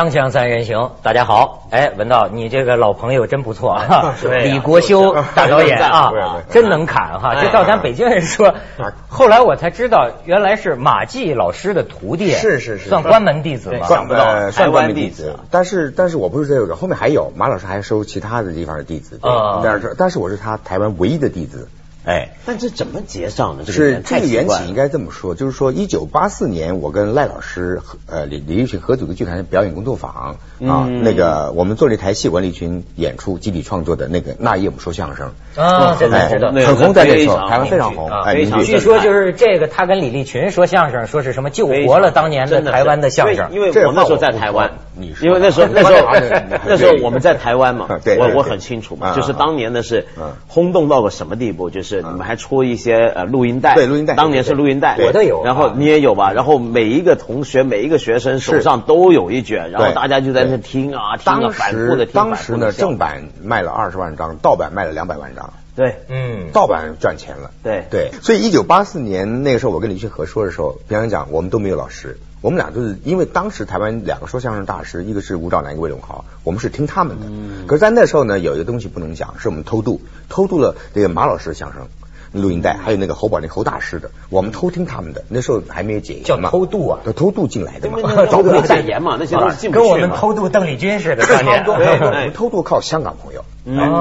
锵锵三人行，大家好。哎，文道，你这个老朋友真不错啊，李国修大导演啊 对对，真能侃哈。哎这照咱北京人说，后来我才知道，原来是马季老师的徒弟，是是是算关门弟子吗？想不到。算关门弟子，但是但是我不是这个，后面还有马老师还收其他的地方的弟子，但是但是我是他台湾唯一的弟子，哎。但这怎么结上的？这个是这个缘起应该这么说，就是说，一九八四年，我跟赖老师呃李李立群合组的剧团表演工作坊啊，嗯那个我们做了一台戏，文立群演出集体创作的那个那夜我们说相声，啊，这哎才知道。那个很红，在那时候台湾非常红，啊哎，据说就是这个，他跟李立群说相声，说是什么救活了当年的台湾的相声。因为我那时候在台湾说你，说因为 那时候那时候 那时候我们在台湾嘛，我我很清楚嘛，嗯就是当年的是嗯。轰动到个什么地步，就是你们还出一些呃录音带，对录音带。当年是录音带，我都有然后你也有吧？然后每一个同学每一个学生手上都有一卷，然后大家就在那听啊听啊，当反复的听，时当时呢，正版卖了二十万张，盗版卖了两百万张。对。嗯，盗版赚钱了。对。对，所以一九八四年那个时候，我跟李旭和说的时候，别人讲我们都没有老师，我们俩就是因为当时台湾两个说相声大师，一个是吴兆南，一个魏永豪，我们是听他们的。嗯可是，在那时候呢，有一个东西不能讲，是我们偷渡，偷渡了这个马老师的相声。录音带还有那个侯宝林侯大师的，我们偷听他们的。那时候还没有解叫严嘛，偷渡啊对偷渡进来的嘛因为那，早没没戒严嘛，那些都是进不跟我。们偷渡邓丽君似的，我们偷渡靠香港朋友，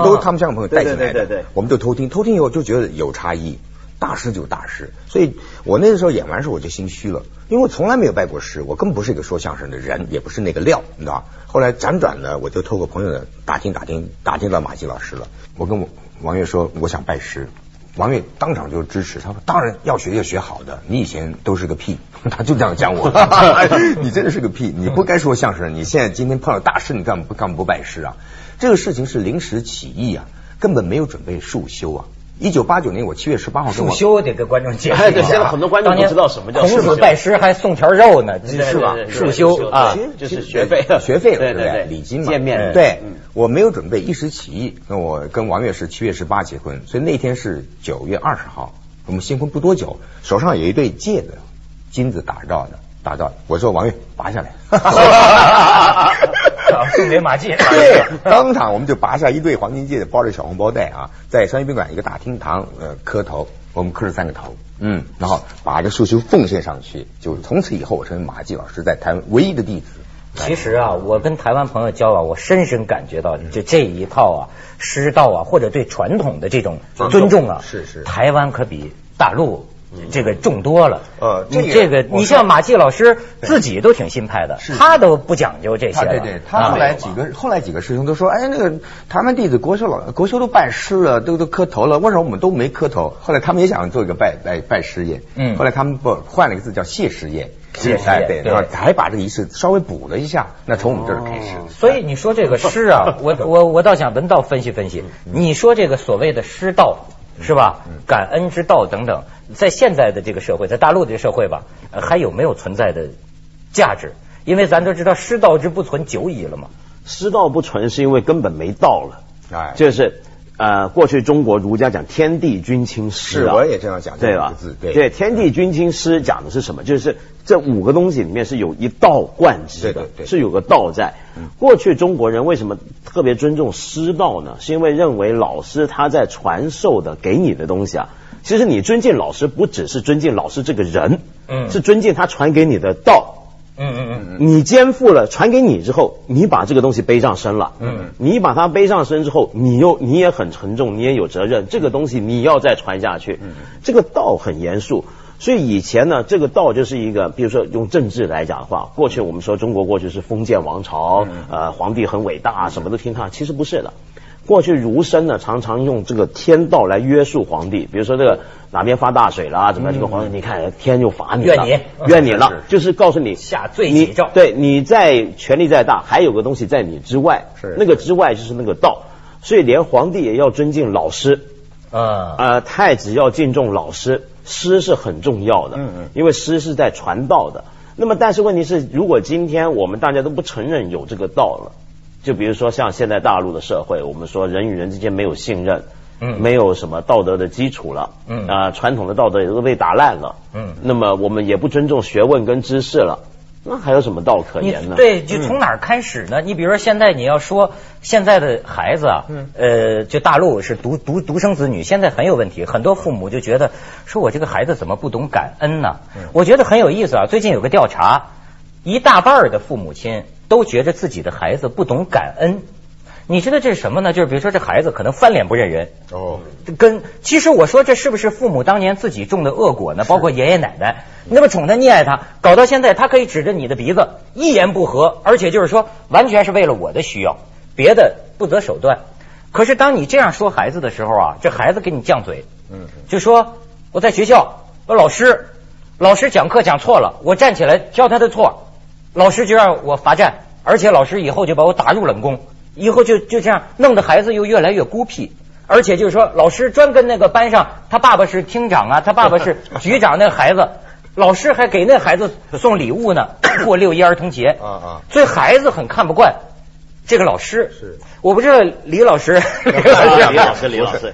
都是他们香港朋友带进来的，对对对对对我们就偷听，偷听以后就觉得有差异，大师就是大师，所以我那个时候演完时候我就心虚了，因为我从来没有拜过师，我根本不是一个说相声的人，也不是那个料，你知道？后来辗转呢，我就透过朋友打听打听，打听到马季老师了，我跟我王岳说我想拜师。王岳当场就支持，他说：“当然要学要学好的，你以前都是个屁。”他就这样讲我，你真的是个屁，你不该说相声。你现在今天碰到大师，你干嘛不干嘛不拜师啊？这个事情是临时起意啊，根本没有准备束修啊。一九八九年我七月十八号跟束我修得跟观众解释一下现在很多观众不知道什么叫孔子拜师还送条肉呢，是吧？束修啊。对，就是学费学费了，对对对对礼金嘛，见面对嗯，我没有准备，一时起意。那我跟王月是七月十八结婚，所以那天是九月二十号，我们新婚不多久，手上有一对戒指，金子打造的，打造的。我说王月拔下来，送给马季。对，当场我们就拔下一对黄金戒指，包着小红包袋啊，在商业宾馆一个大厅堂呃磕头，我们磕了三个头，嗯，然后把这束修奉献上去，就从此以后我成为马季老师在台湾唯一的弟子。其实啊，我跟台湾朋友交往，我深深感觉到，就这一套啊，师道啊，或者对传统的这种尊重啊，是是台湾可比大陆这个重多了。呃这个你这个，你像马季老师自己都挺新派的，他都不讲究这些了。对对，他后来啊几个后来几个师兄都说，哎，那个台湾弟子国修老国修都拜师了，都都磕头了，为什么我们都没磕头？后来他们也想做一个拜拜拜师业，嗯后来他们不换了一个字叫谢师业，谢师业哎对，对然后还把这个仪式稍微补了一下，那从我们这儿开始。所以你说这个师啊，我我我倒想文道分析分析。你说这个所谓的师道是吧？感恩之道等等，在现在的这个社会，在大陆这个社会吧，呃还有没有存在的价值？因为咱都知道师道之不存久矣了嘛。师道不存是因为根本没道了，哎就是呃，过去中国儒家讲天地君亲师啊，是我也这样讲对吧？对对，天地君亲师讲的是什么？就是这五个东西里面是有一道贯之的，是有个道在。过去中国人为什么特别尊重师道呢？是因为认为老师他在传授的给你的东西啊，其实你尊敬老师不只是尊敬老师这个人，嗯是尊敬他传给你的道。嗯嗯嗯。你肩负了传给你之后，你把这个东西背上身了。嗯，你把它背上身之后，你又你也很沉重，你也有责任，这个东西你要再传下去。嗯，这个道很严肃。所以以前呢，这个道就是一个，比如说用政治来讲的话，过去我们说中国过去是封建王朝，呃，皇帝很伟大，什么都听他，其实不是的。过去儒生呢，常常用这个天道来约束皇帝，比如说这个哪边发大水了，怎么样这个皇帝，你看天就罚你了，怨你怨你了，就是告诉你下罪你己诏对，你在权力再大，还有个东西在你之外，是。那个之外就是那个道，所以连皇帝也要尊敬老师，啊，呃，太子要敬重老师，师是很重要的，嗯嗯。因为师是在传道的。那么，但是问题是，如果今天我们大家都不承认有这个道了，就比如说像现在大陆的社会，我们说人与人之间没有信任，嗯没有什么道德的基础了，嗯啊、传统的道德也都被打烂了，嗯那么我们也不尊重学问跟知识了。那还有什么道可言呢？对，就从哪儿开始呢？你比如说现在你要说现在的孩子啊，嗯呃，就大陆是独独独生子女，现在很有问题，很多父母就觉得说我这个孩子怎么不懂感恩呢？嗯我觉得很有意思啊。最近有个调查，一大半的父母亲都觉得自己的孩子不懂感恩。你知道这是什么呢？就是比如说这孩子可能翻脸不认人哦，跟其实我说这是不是父母当年自己种的恶果呢？包括爷爷奶奶那么宠他溺爱他，搞到现在他可以指着你的鼻子一言不合，而且就是说完全是为了我的需要，别的不择手段。可是当你这样说孩子的时候啊，这孩子给你犟嘴，嗯，就说我在学校，我老师老师讲课讲错了，我站起来教他的错，老师就让我罚站，而且老师以后就把我打入冷宫。以后就就这样弄得孩子又越来越孤僻，而且就是说，老师专跟那个班上，他爸爸是厅长啊，他爸爸是局长，那孩子，老师还给那孩子送礼物呢，过六一儿童节啊啊，所以孩子很看不惯。这个老师是，我不知道 李老师，李老师，李老师，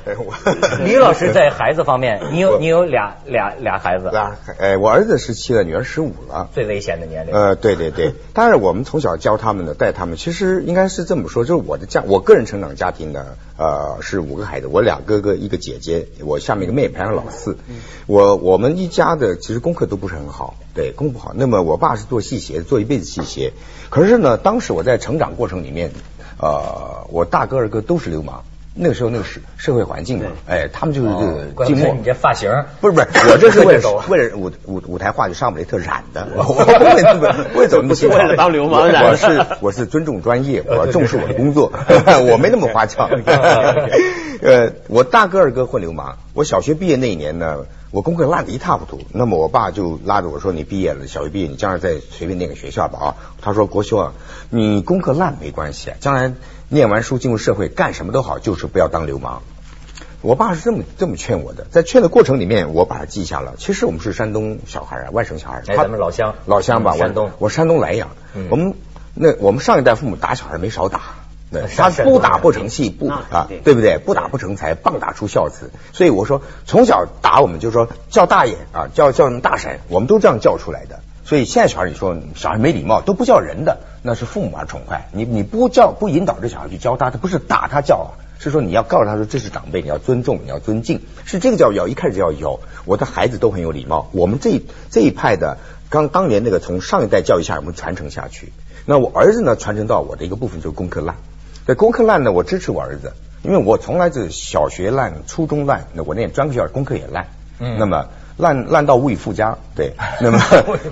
李老师 在孩子方面，你有你有俩俩俩孩子，俩哎，我儿子十七了，女儿十五了，最危险的年龄。呃，对对对，但是 我们从小教他们的，带他们，其实应该是这么说，就是我的家，我个人成长家庭呢，呃，是五个孩子，我俩哥哥一个姐姐，我下面一个妹妹，排行老四。我我们一家的其实功课都不是很好，对，功课不好。那么我爸是做戏鞋，做一辈子戏鞋。可是呢，当时我在成长过程里面，呃，我大哥二哥都是流氓。那个时候那个社社会环境嘛，哎，他们就是这个寂寞。你这发型不是不是，我这是为了 为了舞舞舞台话剧上不雷特染的，我不会不会走那么为了当流氓染。我是我是尊重专业，我重视我的工作，我没那么花俏。呃，我大哥二哥混流氓，我小学毕业那一年呢。我功课烂的一塌糊涂，那么我爸就拉着我说：“你毕业了，小学毕业，你将来再随便念个学校吧。”啊，他说：“国修啊，你功课烂没关系，将来念完书进入社会干什么都好，就是不要当流氓。”我爸是这么这么劝我的，在劝的过程里面，我把它记下了。其实我们是山东小孩啊，外省小孩。哎，咱们老乡，老乡吧，山东，我山东莱阳。我们那我们上一代父母打小孩没少打。他不打不成器，不啊，对不对？不打不成才，棒打出孝子。所以我说，从小打我们就说叫大爷啊，叫叫大婶，我们都这样叫出来的。所以现在小孩，你说小孩没礼貌，都不叫人的，那是父母而宠坏。你你不叫不引导这小孩去教他，他不是打他叫啊，是说你要告诉他说这是长辈，你要尊重，你要尊敬，是这个叫要，一开始就要有。我的孩子都很有礼貌，我们这这一派的，刚当年那个从上一代教育下，我们传承下去。那我儿子呢，传承到我的一个部分就是功课烂。对功课烂呢，我支持我儿子，因为我从来是小学烂，初中烂，那我念专科学校功课也烂，嗯，那么烂烂到无以复加，对，那么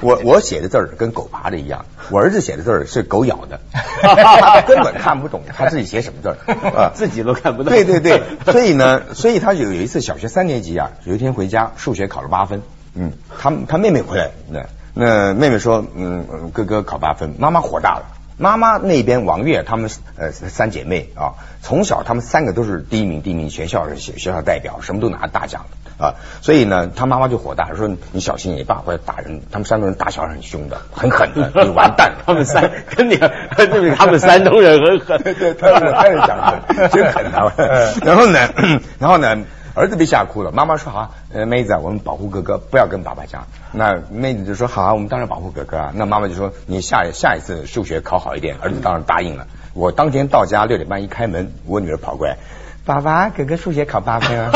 我我写的字儿跟狗爬的一样，我儿子写的字儿是狗咬的，他根本看不懂他自己写什么字儿 啊，自己都看不懂。对对对，所以呢，所以他有有一次小学三年级啊，有一天回家数学考了八分，嗯，他他妹妹回来，那那妹妹说，嗯，哥哥考八分，妈妈火大了。妈妈那边王月他们呃三姐妹啊，从小他们三个都是第一名，第一名学校是学学校代表，什么都拿大奖啊。所以呢，他妈妈就火大，说你小心你爸会打人。他们山东人打小孩很凶的，很狠的，你完蛋。他们三 跟你，他们山东人很狠，对，他们太讲了，真狠他们。然后呢，然后呢？儿子被吓哭了，妈妈说好，呃，妹子，我们保护哥哥，不要跟爸爸讲。那妹子就说好，我们当然保护哥哥啊。那妈妈就说你下下一次数学考好一点，儿子当然答应了。我当天到家六点半一开门，我女儿跑过来，爸爸，哥哥数学考八分啊，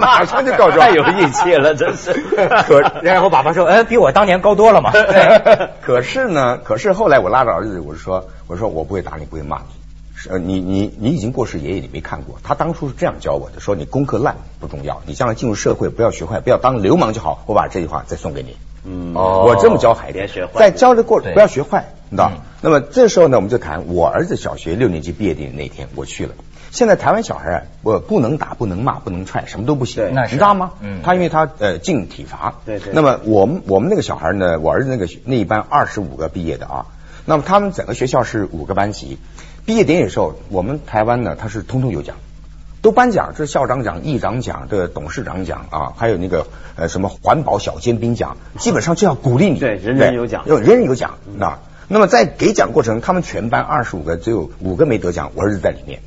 马上就告状，太有义气了，真是。可然后爸爸说，哎，比我当年高多了嘛。可是呢，可是后来我拉着儿子，我说，我说我不会打你，不会骂你。呃，你你你已经过世，爷爷你没看过，他当初是这样教我的，说你功课烂不重要，你将来进入社会不要学坏，不要当流氓就好。我把这句话再送给你。嗯，哦，我这么教孩子，在教的过程不要学坏，你知道？那么这时候呢，我们就谈我儿子小学六年级毕业典礼那天，我去了。现在台湾小孩啊，我不能打，不能骂，不能踹，什么都不行，你知道吗？嗯，他因为他呃进体罚。对对。那么我们我们那个小孩呢，我儿子那个那一班二十五个毕业的啊，那么他们整个学校是五个班级。毕业典礼时候，我们台湾呢，他是通通有奖，都颁奖，这是校长奖、议长奖、这董事长奖啊，还有那个呃什么环保小尖兵奖，基本上就要鼓励你，对，人人有奖，要人人有奖啊。那么在给奖过程，他们全班二十五个，只有五个没得奖，我儿子在里面。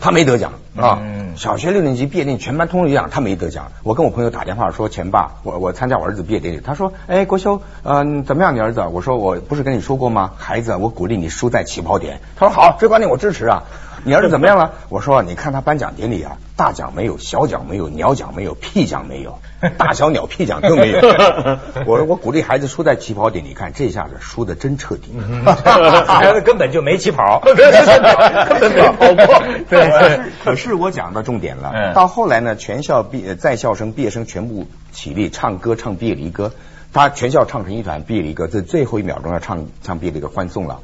他没得奖啊嗯。小学六年级毕业典礼，全班通通一样，他没得奖。我跟我朋友打电话说，钱爸，我我参加我儿子毕业典礼。他说，哎，国修，嗯、怎么样，你儿子？我说我不是跟你说过吗？孩子，我鼓励你输在起跑点。他说好，这观点我支持啊。你儿子怎么样了？我说你看他颁奖典礼啊，大奖没有，小奖没有，鸟奖没有，屁奖没有，大小鸟屁奖都没有。我说我鼓励孩子输在起跑点，你看这下子输的真彻底。孩子根本就没起跑，根本没跑过。对对 可是我讲到重点了。嗯到后来呢，全校毕呃在校生、毕业生全部起立唱歌，唱毕业离歌。他全校唱成一团毕业离歌，在最后一秒钟要唱唱毕业离歌欢送了。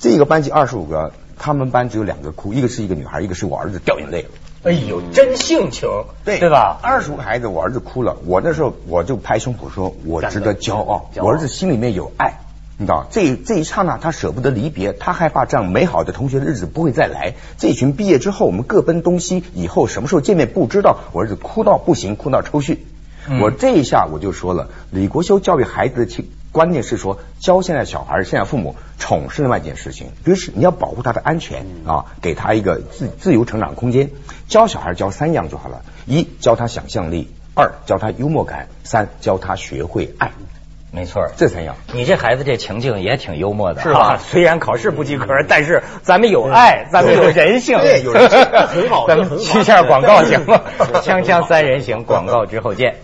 这个班级二十五个，他们班只有两个哭，一个是一个女孩，一个是我儿子掉眼泪了。哎呦，真性情，对吧？二十五个孩子，我儿子哭了。我那时候我就拍胸脯说，我值得骄傲。骄傲我儿子心里面有爱，你知道，这这一刹那他舍不得离别，他害怕这样美好的同学的日子不会再来。这群毕业之后，我们各奔东西，以后什么时候见面不知道。我儿子哭到不行，哭到抽搐。嗯我这一下我就说了，李国修教育孩子的情观念是说，教现在小孩，现在父母宠是另外一件事情，比如是你要保护他的安全啊，给他一个自自由成长空间。教小孩教三样就好了：一教他想象力，二教他幽默感，三教他学会爱。没错，这才要。你这孩子这情境也挺幽默的，是吧？啊虽然考试不及格，但是咱们有爱，咱们有人性，对有人性。很 好咱们很好去下广告行吗？锵锵三人行，广告之后见。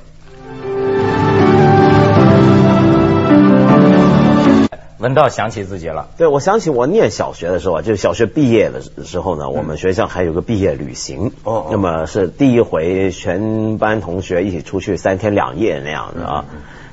文道想起自己了，对，我想起我念小学的时候啊，就是小学毕业的时候呢，我们学校还有个毕业旅行，那么是第一回全班同学一起出去三天两夜那样的啊，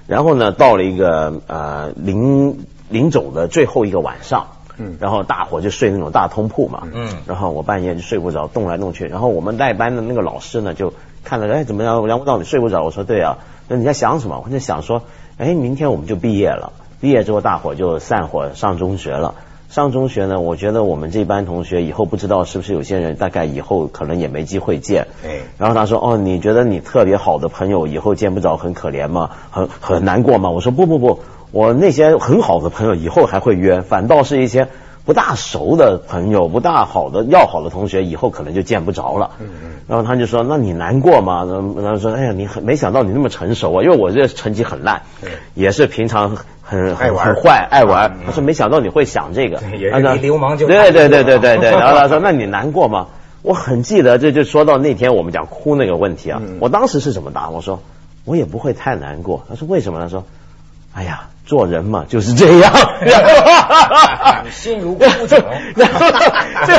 然后呢，到了一个呃临临走的最后一个晚上。嗯然后大伙就睡那种大通铺嘛，嗯然后我半夜就睡不着，动来动去，然后我们带班的那个老师呢就看了，哎怎么样？梁文道你睡不着？我说对啊，那你在想什么？我在想说，哎明天我们就毕业了，毕业之后大伙就散伙上中学了。上中学呢，我觉得我们这班同学以后不知道是不是有些人大概以后可能也没机会见。哎然后他说：“哦，你觉得你特别好的朋友以后见不着，很可怜吗？很很难过吗？”我说：“不不不，我那些很好的朋友以后还会约，反倒是一些不大熟的朋友、不大好的要好的同学，以后可能就见不着了。”嗯嗯然后他就说：“那你难过吗？”然后说：“哎呀，你很没想到你那么成熟啊，因为我这成绩很烂，也是平常很很坏爱玩。嗯他说：“没想到你会想这个。”对也是啊那离流氓就对对对对 对对。然后他说：“那你难过吗？”我很记得，这就说到那天我们讲哭那个问题啊。嗯我当时是怎么答？我说：“我也不会太难过。”他说：“为什么？”他说：“哎呀，做人嘛就是这样。”心如枯井。然后这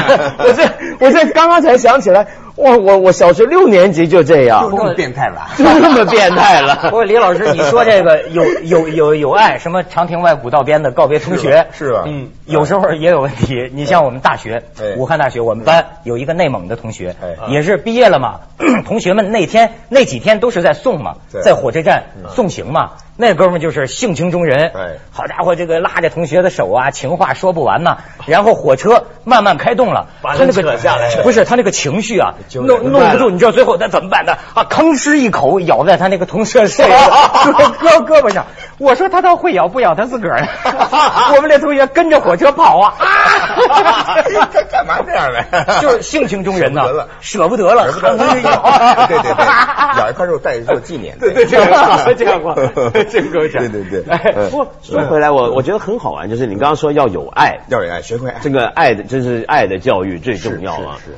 我这我这刚刚才想起来，哇，我我小学六年级就这样就，这么变态了。就那么变态了不 了。过李老师，你说这个有 有有有爱，什么长亭外古道边的告别同学，是吧嗯，有时候也有问题。你像我们大学哎，武汉大学，我们班有一个内蒙的同学哎，也是毕业了嘛，同学们那天那几天都是在送嘛，在火车站送行嘛。那哥们儿就是性情中人哎，好家伙，这个拉着同学的手啊，情话说不完呐。然后火车慢慢开动了，把人他那个扯下来不是他那个情绪啊，就弄弄不住，你知道最后他怎么办的啊？吭哧一口咬在他那个同学手 胳胳膊上。我说他倒会咬，不咬他自个儿。我们那同学跟着火车跑啊，他干嘛这样呢？就是性情中人呐舍不得了，舍不得了，舍不得了咬对对对，咬一块肉带着做纪念。对对这样这样过这个够讲对对对。不说回来，我我觉得很好玩，就是你刚刚说要有爱，要有爱，学会。这个爱的，这是爱的教育最重要啊。是是是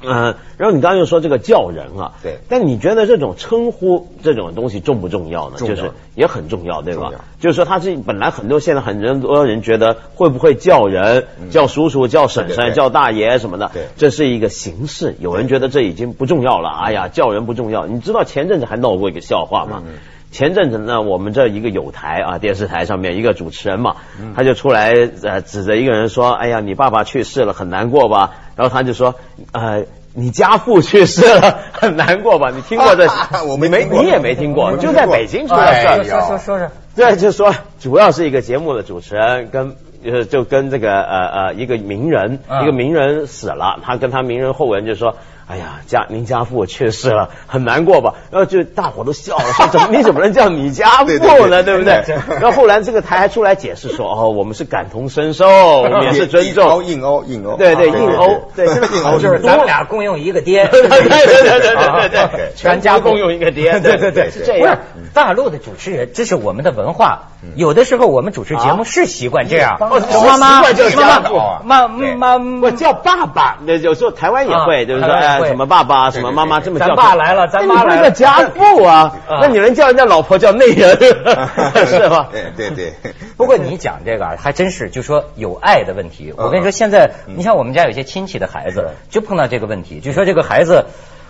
嗯，然后你刚刚又说这个叫人啊，对但你觉得这种称呼这种东西重不重要呢？要就是也很重要，对吧？就是说他是本来很多现在很多人觉得会不会叫人、叫叔叔、叫婶婶、对对对叫大爷什么的，对这是一个形式。有人觉得这已经不重要了，哎呀，叫人不重要。你知道前阵子还闹过一个笑话吗？前阵子呢，我们这一个有台啊，电视台上面一个主持人嘛，嗯他就出来呃指着一个人说：“哎呀，你爸爸去世了，很难过吧？”然后他就说：“呃，你家父去世了，很难过吧？你听过这？我没你没，你也没听过，就在北京出了事儿。哎说说说说，对，就说，主要是一个节目的主持人跟呃就跟这个呃呃一个名人，嗯一个名人死了，他跟他名人后人就说。哎呀，家您家父去世了，很难过吧？然后就大伙都笑了，说怎么你怎么能叫你家父呢？对不对？然后后来这个台还出来解释说，哦，我们是感同身受，我们也是尊重。硬欧硬欧，对对硬欧，对这个硬欧就是咱们俩共用一个爹，对对对对对对对，全家共用一个爹，对对对，是这样。大陆的主持人，这是我们的文化。有的时候我们主持节目是习惯这样，妈妈妈妈妈妈，我叫爸爸。那有时候台湾也会，就是说哎，什么爸爸，什么妈妈这么叫。咱爸来了，咱妈来了，家父啊，那你能叫人家老婆叫内人，是吧？对对对。不过你讲这个还真是，就说有爱的问题。我跟你说，现在你像我们家有些亲戚的孩子，就碰到这个问题，就说这个孩子。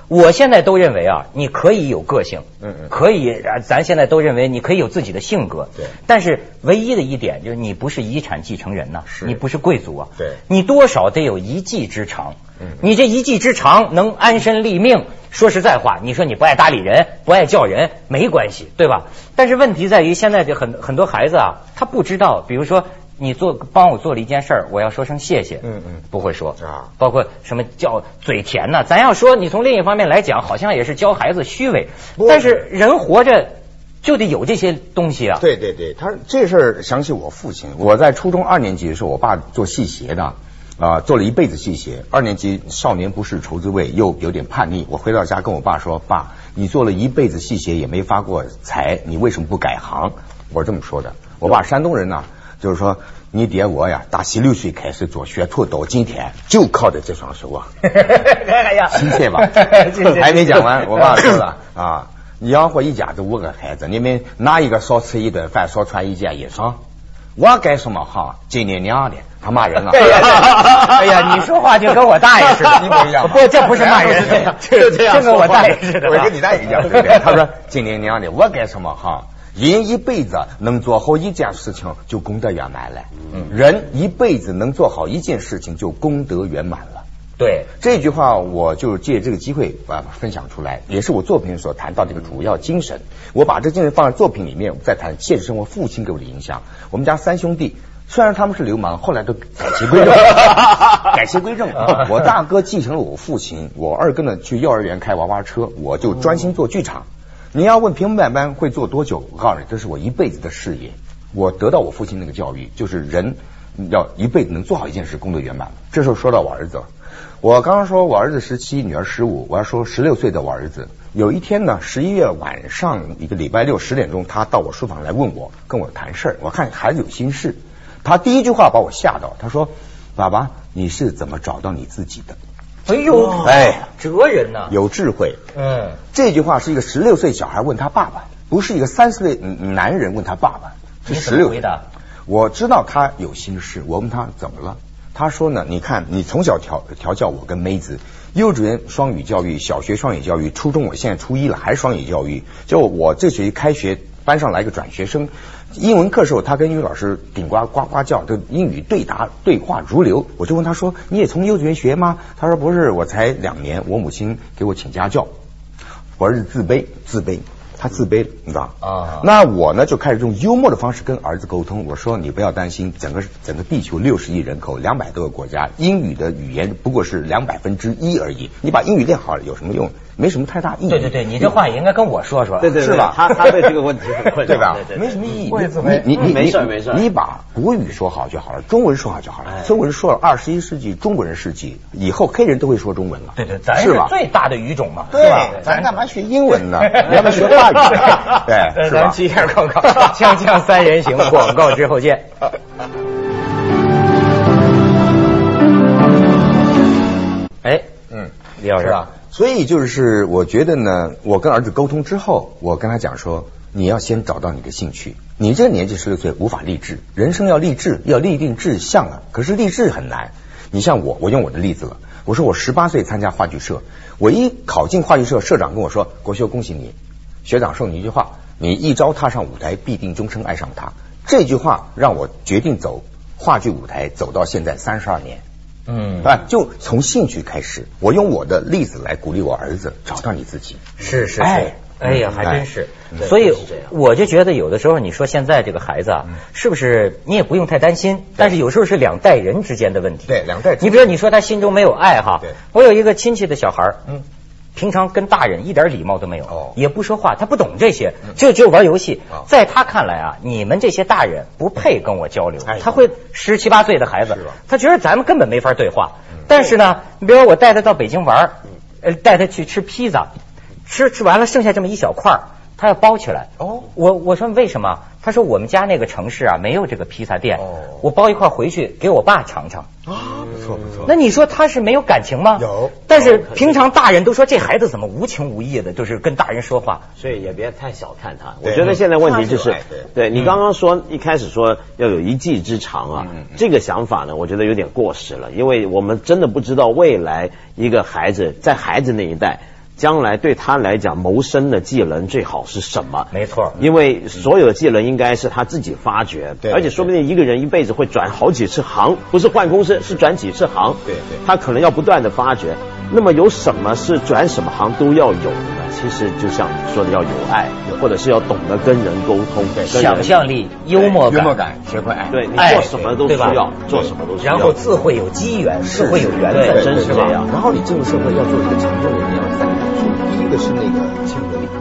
我现在都认为啊，你可以有个性，嗯嗯，可以，咱现在都认为你可以有自己的性格，对。但是唯一的一点就是你不是遗产继承人呐，是，你不是贵族啊，对。你多少得有一技之长，嗯，你这一技之长能安身立命。说实在话，你说你不爱搭理人，不爱叫人，没关系，对吧？但是问题在于现在的很很多孩子啊，他不知道，比如说。你做帮我做了一件事儿，我要说声谢谢。嗯嗯，不会说啊，包括什么叫嘴甜呢？咱要说，你从另一方面来讲，好像也是教孩子虚伪。但是人活着就得有这些东西啊。对对对，他这事儿想起我父亲。我在初中二年级的时候，我爸做戏鞋的啊，做了一辈子戏鞋。二年级少年不识愁滋味，又有点叛逆。我回到家跟我爸说：“爸，你做了一辈子戏鞋也没发过财，你为什么不改行？”我是这么说的。我爸山东人呢。就是说，你爹我呀，打十六岁开始做学徒，到今天就靠着这双手啊！亲切吧？还没讲完，我爸说了啊，养活一家子五个孩子，你们哪一个少吃一顿饭，少穿一件衣裳？我干什么行？今年娘的，他骂人了！哎呀，你说话就跟我大爷似的，一模一样。不，这不是骂人，就这样，跟我大爷似的。我跟你大爷一样。他说：“今年娘的，我干什么行？”人一辈子能做好一件事情就功德圆满了。嗯，人一辈子能做好一件事情就功德圆满了。对，这句话我就借这个机会啊分享出来，也是我作品所谈到这个主要精神。我把这精神放在作品里面，再谈现实生活父亲给我的影响。我们家三兄弟虽然他们是流氓，后来都改邪归正，改邪归正。我大哥继承了我父亲，我二哥呢去幼儿园开娃娃车，我就专心做剧场。你要问平板班会做多久？我告诉你，这是我一辈子的事业。我得到我父亲那个教育，就是人要一辈子能做好一件事，功德圆满。这时候说到我儿子，我刚刚说我儿子十七，女儿十五，我要说十六岁的我儿子。有一天呢，十一月晚上一个礼拜六十点钟，他到我书房来问我，跟我谈事儿。我看孩子有心事，他第一句话把我吓到，他说：“爸爸，你是怎么找到你自己的？”哎呦，哎，哲人呐，有智慧。嗯，这句话是一个十六岁小孩问他爸爸，不是一个三十岁男人问他爸爸。是十六回答，我知道他有心事。我问他怎么了，他说呢，你看你从小调调教我跟妹子，幼稚园双语教育，小学双语教育，初中我现在初一了还双语教育。就我这学期开学班上来一个转学生。英文课时候，他跟英语老师顶呱呱呱叫，就英语对答对话如流。我就问他说：“你也从幼稚园学吗？”他说：“不是，我才两年，我母亲给我请家教。”我儿子自卑，自卑，他自卑，你知道啊？那我呢，就开始用幽默的方式跟儿子沟通。我说：“你不要担心，整个整个地球六十亿人口，两百多个国家，英语的语言不过是两百分之一而已。你把英语练好了有什么用？”没什么太大意义。对对对，你这话也应该跟我说说，对对是吧？他他对这个问题很困扰，对吧？没什么意义。你你你没事没事，你把国语说好就好了，中文说好就好了。中文说了二十一世纪中国人世纪以后，黑人都会说中文了。对对，咱是最大的语种嘛，对吧？咱干嘛学英文呢？你要不学 对？咱接一下广告，锵锵三人行，广告之后见。哎，嗯，李老师啊。所以就是我觉得呢，我跟儿子沟通之后，我跟他讲说，你要先找到你的兴趣。你这个年纪十六岁无法立志，人生要立志，要立定志向啊。可是立志很难。你像我，我用我的例子了。我说我十八岁参加话剧社，我一考进话剧社，社长跟我说：“国修，恭喜你，学长送你一句话，你一朝踏上舞台，必定终生爱上他。”这句话让我决定走话剧舞台，走到现在三十二年。嗯啊，就从兴趣开始，我用我的例子来鼓励我儿子找到你自己。是是是，哎呀，还真是嗯。所以我就觉得有的时候你说现在这个孩子啊，是不是你也不用太担心？但是有时候是两代人之间的问题。对两代你比如说你说他心中没有爱哈对，我有一个亲戚的小孩儿嗯平常跟大人一点礼貌都没有，哦也不说话，他不懂这些，就就玩游戏哦。在他看来啊，你们这些大人不配跟我交流哎。他会十七八岁的孩子，他觉得咱们根本没法对话。但是呢，你比如说我带他到北京玩带他去吃披萨，吃吃完了剩下这么一小块儿，他要包起来。哦我我说为什么？他说我们家那个城市啊没有这个披萨店哦，我包一块回去给我爸尝尝。啊，不错不错。那你说他是没有感情吗？有但是平常大人都说这孩子怎么无情无义的，就是跟大人说话。所以也别太小看他。我觉得现在问题就是对，对你刚刚说一开始说要有一技之长啊这个想法呢，我觉得有点过时了，因为我们真的不知道未来一个孩子在孩子那一代。将来对他来讲，谋生的技能最好是什么？没错因为所有的技能应该是他自己发掘，对而且说不定一个人一辈子会转好几次行，不是换公司，是转几次行。对对他可能要不断的发掘。那么有什么是转什么行都要有的呢？其实就像你说的，要有爱，或者是要懂得跟人沟通，对想象力、幽默感，幽默感，学会爱。对你做什么都需要，做什么都需要。然后自会有机缘，自会有缘对分，真是这样然后你进入社会要做一个强中人，要有三个元素，第这个是那个亲和力。